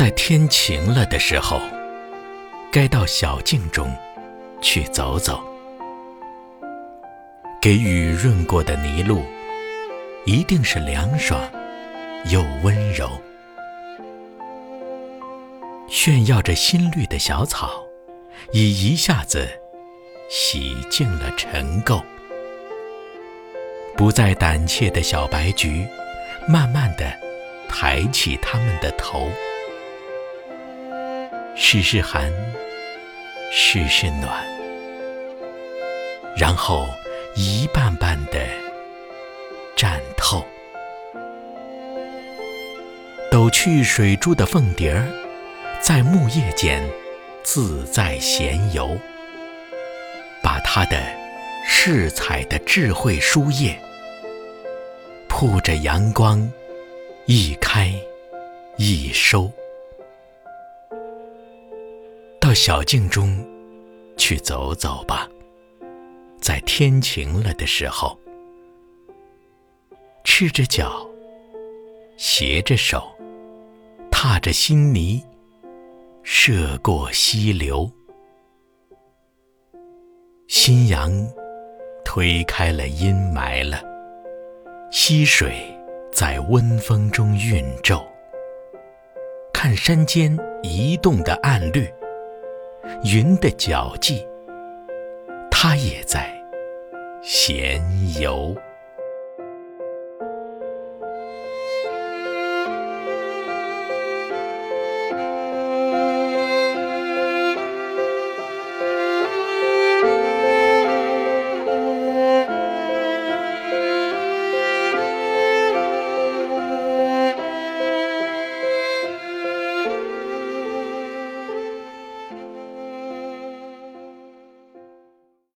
在天晴了的时候，该到小径中去走走，给雨润过的泥路，一定是凉爽又温柔。炫耀着新绿的小草，已一下子洗净了尘垢。不再胆怯的小白菊，慢慢的抬起它们的头，试试寒，试试暖，然后一瓣瓣的绽透。抖去水珠的凤蝶儿，在木叶间自在闲游，把它的饰彩的智慧书页。铺着阳光，一开一收，到小径中去走走吧。在天晴了的时候，赤着脚，携着手，踏着新泥，涉过溪流。新阳推开了阴霾了。溪水在温风中晕皱，看山间移动的暗绿，云的脚迹，它也在闲游。